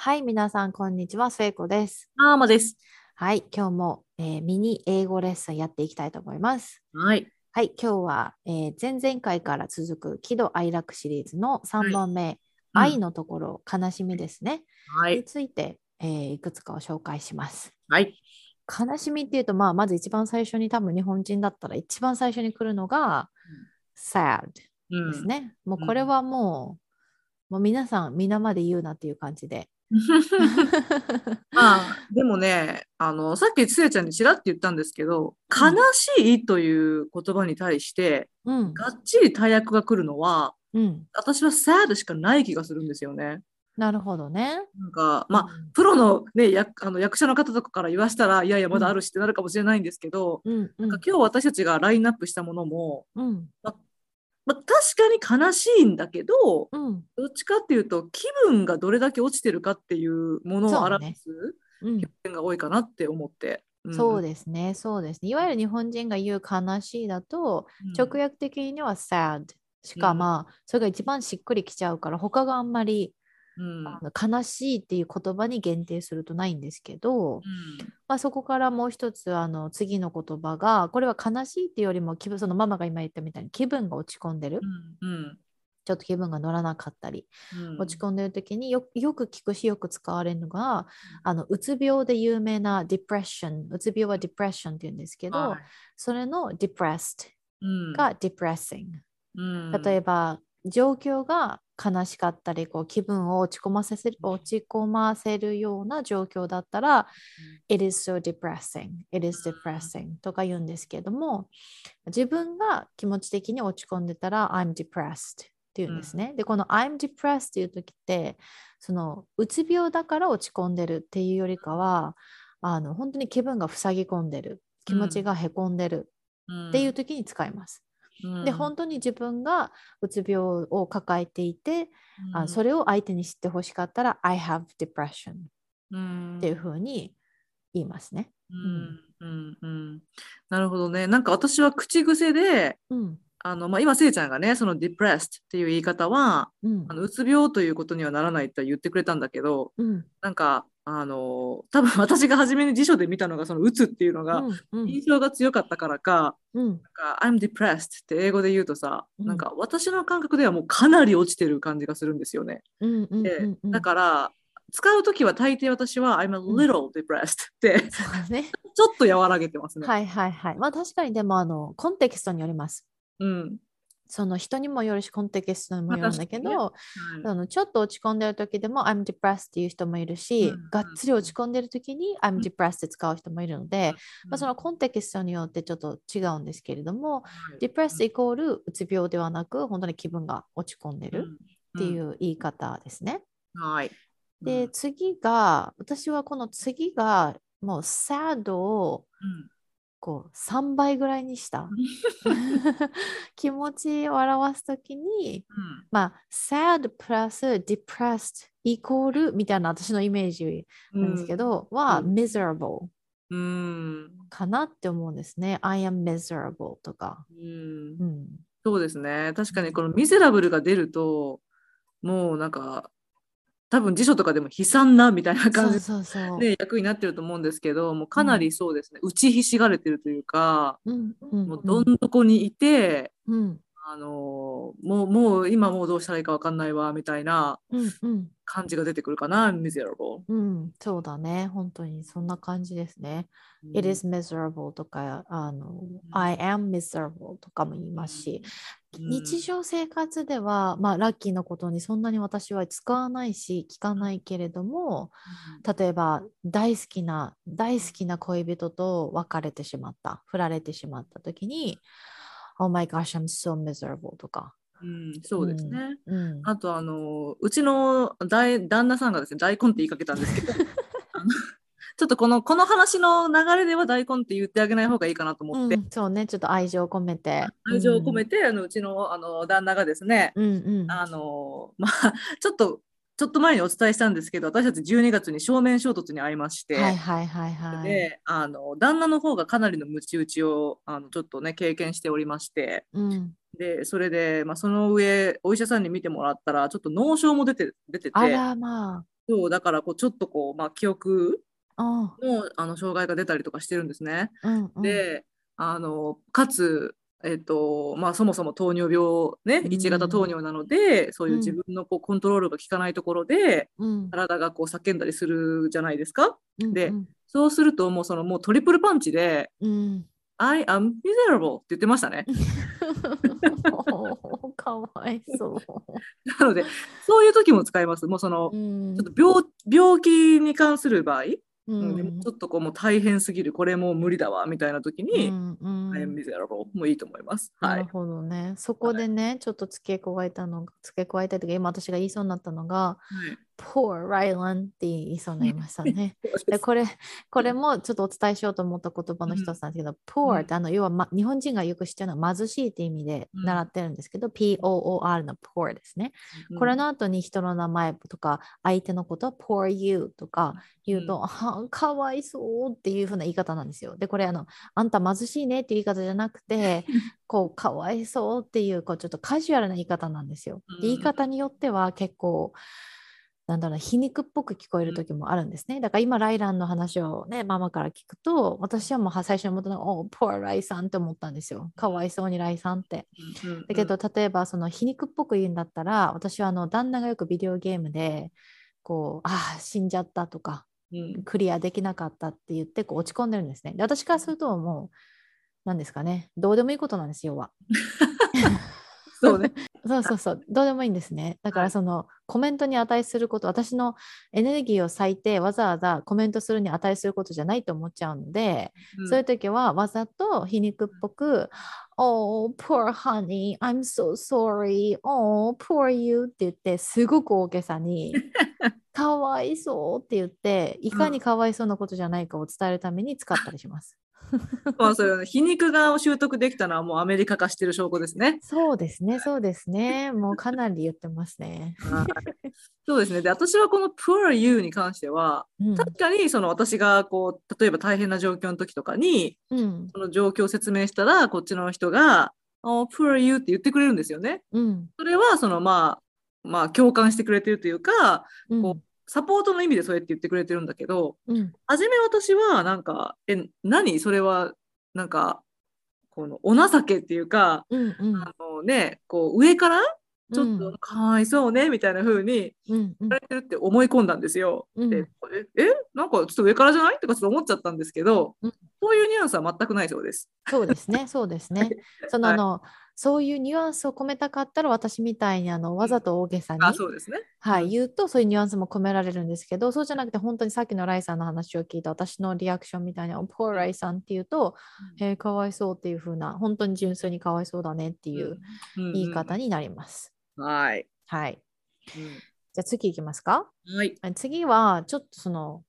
はい、皆さん、こんにちは。聖子です。あーまです。はい、今日も、えーミニ英語レッスンやっていきたいと思います。はい。はい、今日は、えー前々回から続く喜怒哀楽シリーズの3番目、うん愛のところ、悲しみですね。にはい。ついて、えーいくつかを紹介します。はい。悲しみっていうと、まあ、まず一番最初に多分日本人だったら一番最初に来るのが、sad うんですね。もうこれはもう、もう皆さん皆まで言うなっていう感じで。まあ、でもね、あの、さっきつえちゃんにちらって言ったんですけど、うん悲しいという言葉に対して、うん、がっちり大役が来るのは、うん、私は sad しかない気がするんですよね。なるほどね。なんか、まあ、うんプロの,、ね、役あの役者の方とかから言わしたら、いやいや、まだあるしってなるかもしれないんですけど、うん。うん。なんか今日私たちがラインナップしたものも、うん。まあ、確かに悲しいんだけど、うん。どっちかっていうと気分がどれだけ落ちてるかっていうものを表すうん。表現が多いかなって思って。そうでですね、そうですね。いわゆる日本人が言う悲しいだと、直訳的には sad しか、うん。まあ、それが一番しっくりきちゃうから、他があんまりうんあの悲しいっていう言葉に限定するとないんですけど、まあ、そこからもう一つあの次の言葉がこれは悲しいっていうよりも気分そのママが今言ったみたいに気分が落ち込んでる、うんうん。ちょっと気分が乗らなかったり、うん。落ち込んでる時によよく聞くしよく使われるのが、あのうつ病で有名な depression うつ病は depression って言うんですけど、はい。それの depressed うん。が depressing、うん。例えば状況が悲しかったりこう気分を落ち込ませ落ち込ませるような状況だったら、It is so depressing, it is depressing とか言うんですけども自分が気持ち的に落ち込んでたら I'm depressed って言うんですね。でこの I'm depressed っていう時ってそのうつ病だから落ち込んでるっていうよりかはあの本当に気分が塞ぎ込んでる気持ちがへこんでるっていう時に使います。うん。で本当に自分がうつ病を抱えていて、あそれを相手に知ってほしかったら I have depression うん。っていうふうに言いますね。うん。うん。うんなるほどね。なんか私は口癖で、うん。あのまあ、今、せいちゃんがね、その depressed っていう言い方は、うん。あのうつ病ということにはならないって言ってくれたんだけど、うん。なんか、あの多分私が初めに辞書で見たのが、そのうつっていうのが、うんうん印象が強かったからか、うんなんか I'm depressed って英語で言うとさ、うんなんか私の感覚ではもうかなり落ちてる感じがするんですよね。うんうんでうんうんだから、使うときは大抵私は I'm a little depressed ってね。ちょっと和らげてますね。はいはいはい。まあ確かにでもあのコンテキストによります。うん。その人にもよるしコンテキストにもよるんだけど、まああのちょっと落ち込んでる時でも I'm depressed っていう人もいるし、うんがっつり落ち込んでる時に I'm うん。depressed って使う人もいるので、まあ、そのうんコンテキストによってちょっと違うんですけれども、はい。depressed イコールうつ病ではなく本当に気分が落ち込んでるっていうんう言い方ですね。はい。で、うん。次が私はこの次がもう sad をこう3倍ぐらいにした 気持ちを表すときに、まあ、sad プラス depressed イコールみたいな私のイメージうんなんですけど、はうん miserable うん。かなって思うんですね。I am miserable とか。うんうん。そうですね。確かにこのミゼラブルが出ると、もうなんか、多分辞書とかでも悲惨なみたいな感じ。で役になってると思うんですけど、もうかなりそうですね。打ちひしがれてるというか、うんうんもうどん底にいて、うんあのもうもう今もうどうしたらいいかわかんないわみたいなうんうん感じが出てくるかな、ミゼラブうん、そうだね。本当にそんな感じですね。ル。It is miserable とか、あの、I am miserable とかも言いますし、うん日常生活では、まあ、ラッキーなことにそんなに私は使わないし、聞かないけれども、例えば大好きな、大好きな恋人と別れてしまった、振られてしまった時に、Oh my gosh, I'm so miserable とか。うん、そうですね。うん。あとあのうちの大旦那さんがですね大根って言いかけたんですけど ちょっとこのこの話の流れでは大根って言ってあげない方がいいかなと思って、うん、そうね、ちょっと愛情を込めて。愛情を込めて、あのうちのあの旦那がですね、うんうん。あのまあちょっとちょっと前にお伝えしたんですけど私たち12月に正面衝突に遭いまして、はいはいはいはい。であの旦那の方がかなりのムチ打ちをあのちょっとね経験しておりましてうん、でそれで、まあ、その上お医者さんに見てもらったらちょっと脳症も出て出ててあらまあ。そうだからこうちょっとこう、まあ、記憶あのあの障害が出たりとかしてるんですね。うんうん、であのかつ、えっとまあ、そもそも糖尿病ねうん1型糖尿なので、そういう自分のこうコントロールが効かないところでうん体がこう叫んだりするじゃないですか？でうんそうするともうそのもうトリプルパンチでうん、「I am miserable」って言ってましたね。かわいそう。なのでそういう時も使います。もうそのうんちょっと病病気に関する場合、ううんでもんちょっとこうもう大変すぎるこれもう無理だわみたいな時に「うんうん I am miserable」もいいと思います。なるはい。ほどね。そこでね、ちょっと付け加えたのが、付け加えたというか、今私が言いそうになったのが、Poor Rylan って言いそうになりましたね。でこれこれもちょっとお伝えしようと思った言葉の一つなんですけど、poor ってあの要は、ま、日本人がよく知ってるのは貧しいって意味でうん習ってるんですけど、POOR の poor ですね。これの後に人の名前とか相手のこと poor you とか言うと、あかわいそうっていう風な言い方なんですよ。でこれあのあんた貧しいねっていう言い方じゃなくて こうかわいそうっていうこうちょっとカジュアルな言い方なんですよ。で言い方によっては結構なんだろう皮肉っぽく聞こえる時もあるんですね。だから今ライランの話をねママから聞くと私はもうは最初に思ったのが「お poor ライさん」って思ったんですよ。かわいそうにライさんって。だけど、例えばその皮肉っぽく言うんだったら私はあの旦那がよくビデオゲームでこうああ死んじゃったとかうんクリアできなかったって言ってこう落ち込んでるんですね。で私からするともう何ですかねどうでもいいことなんですよ要は。そうね。そうそうそうどうでもいいんですね。だかはいらそのコメントに値すること私のエネルギーを割いてわざわざコメントするに値することじゃないと思っちゃうので、そういう時はわざと皮肉っぽく「Oh, poor honey, I'm so sorry. Oh, poor you」って言ってすごく大げさに「かわいそう」って言っていかにかわいそうなことじゃないかを伝えるために使ったりします。まあそれ皮肉が習得できたのはもうアメリカ化してる証拠ですね。そうですね、そうですね。もうかなり言ってますね。はいそうですね。で私はこの Poor You に関してはうん確かにその私がこう例えば大変な状況の時とかにうんその状況を説明したらこっちの人が「Oh, Poor You」って言ってくれるんですよね。うんそれはそのまあまあ共感してくれてるというかうんこサポートの意味でそうやって言ってくれてるんだけどうん。初め私はなんか「え何？それはなんかこのお情けっていうかうんうん。あのねこう上からちょっとかわいそうねみたいな風に言われてるって思い込んだんですよ。うん。でええなんかちょっと上からじゃない？とかちょっと思っちゃったんですけど、うん。そういうニュアンスは全くないそうです。そうですね、そうですね。そのはい。あのそういうニュアンスを込めたかったら私みたいにあのわざと大げさに、あそうですね。はい、言うとそういうニュアンスも込められるんですけどそうじゃなくて本当にさっきのライさんの話を聞いた私のリアクションみたいに「ポーライさん」って言うと「えー、かわいそう」っていう風な本当に純粋にかわいそうだねっていううん言い方になります。うんはい。はい。うんじゃあ次いきますか？はい。あ次はちょっとその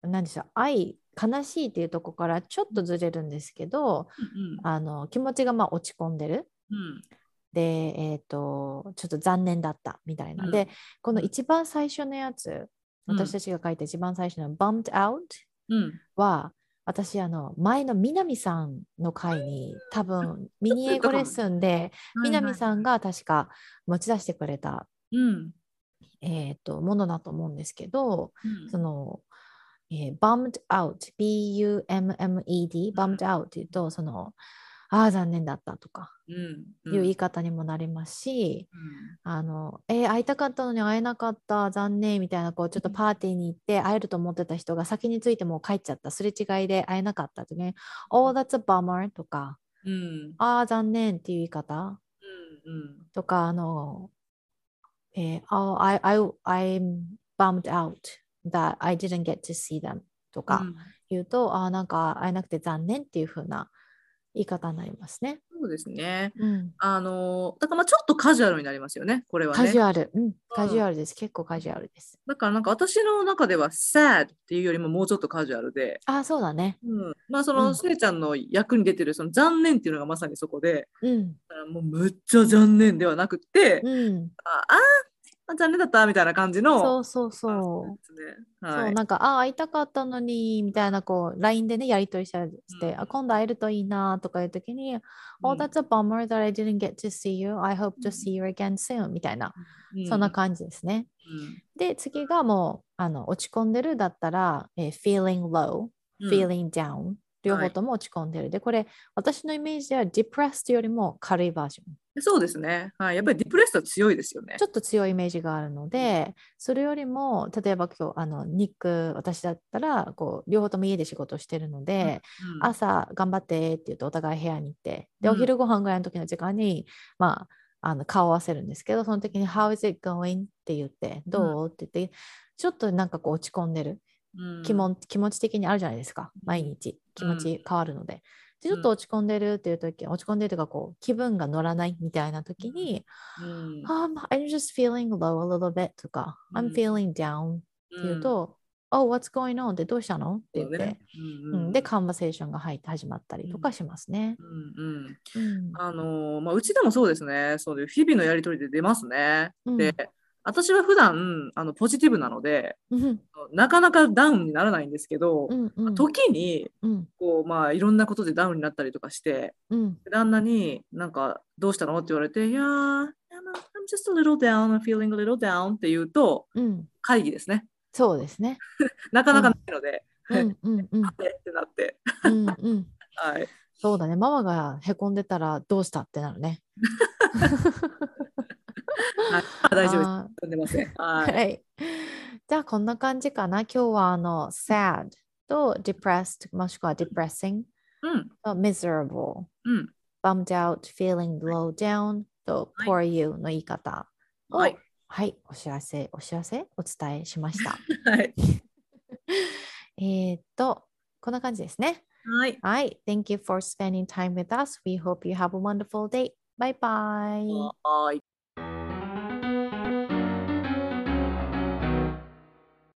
何でしょう愛悲しいっていうところからちょっとずれるんですけどあの気持ちがまあ落ち込んでる。うん。で、えっ、と、ちょっと残念だったみたいな。うん。で、この一番最初のやつ、うん。私たちが書いた一番最初の bumped out うん。は、私、あの、前の南さんの回に、多分、ミニ英語レッスンで、南さんが確か持ち出してくれた、うん。えっ、と、ものだと思うんですけど、うん。その、えー bummed out, B-U-M-M-E-D, bummed out っていうと、その、ああ、残念だったとか。うんいう言い方にもなりますし、うん。あの、えー会いたかったのに会えなかった、残念みたいな、こう、ちょっとパーティーに行って会えると思ってた人が先についてもう帰っちゃった、すれ違いで会えなかったとね、Oh, that's a bummer とか、うん。ああ、残念っていう言い方。うんとか、あの、えー oh, I, I, I'm bummed out that I didn't get to see them とか言うと、ああ、なんか会えなくて残念っていう風な言い方になりますね。そうですね。うん。あのだからまあちょっとカジュアルになりますよね、これはね。カジュアル。うん。カジュアルです。結構カジュアルです。だからなんか私の中では sad っていうよりももうちょっとカジュアルで、ああ、そうだね。うん、まあそうのんせいちゃんの役に出てるその残念っていうのがまさにそこで、うん。だからもうむっちゃ残念ではなくて、うん。あああ残念だったみたいな感じの。そうそうそう。ね。そはい。うなんか、あ、会いたかったのに、みたいな、こう、LINE でね、やり取りしたりして、うんあ、今度会えるといいな、とかいうときに、Oh, うん that's a bummer that I didn't get to see you. I hope う to ん see you again soon. みたいな、うそんな感じですね。で、次がもう、あの、落ち込んでるだったら、えー feeling low, うん feeling down. 両方とも落ち込んでる。で、これ、私のイメージでは depressed よりも軽いバージョン。そうですね。はい。やっぱりディプレッスは強いですよね。ち。ょっと強いイメージがあるので、それよりも、例えば今日、あの、ニック、私だったら、こう、両方とも家で仕事をしてるので、うん。朝頑張ってって言うとお互い部屋に行って、で、うん。お昼ご飯ぐらいの時の時間に、まあ、あの顔を合わせるんですけど、その時に How is it going? って言って、どう?って言って、ちょっとなんかこう落ち込んでる。うん。気も気持ち的にあるじゃないですか、毎日。気持ち変わるので。でちょっと落ち込んでるっていう時、落ち込んでるというかこう気分が乗らないみたいな時に、うん。um, I'm just feeling low a little bit とか、うん。I'm feeling down って言うと、Oh, what's going on? ってどうしたのって言って、ね。うんうんうん、で、カンバセーションが入って始まったりとかしますね。うんうん。うん。あのーまあ、うちでもそうですね。そうで日々のやりとりで出ますね。うん。で、私は普段あのポジティブなので、うんなかなかダウンにならないんですけど、うんうん時にうんこう、まあ、いろんなことでダウンになったりとかして、うん旦那になんかどうしたの？って言われて、いやー、I'm just a little down, I'm feeling a little down って言うと、うん会議ですね。そうですね。なかなかないので、うんうんうん えってなって。うんうん はい。そうだね。ママがへこんでたらどうしたってなるね。はい、大丈夫です。あ飛んでません。ーは。はいい。じゃあこんな感じかな。今日はあの sad と depressed もしくは depressing うん。と miserable うん。bummed out feeling low down とはい for you の言い方をはい。はい、お知らせ、お知らせ、お伝えしました。はい。えーっと、こんな感じですね。はい。はい、Thank you for spending time with us. We hope you have a wonderful day. Bye bye. はい。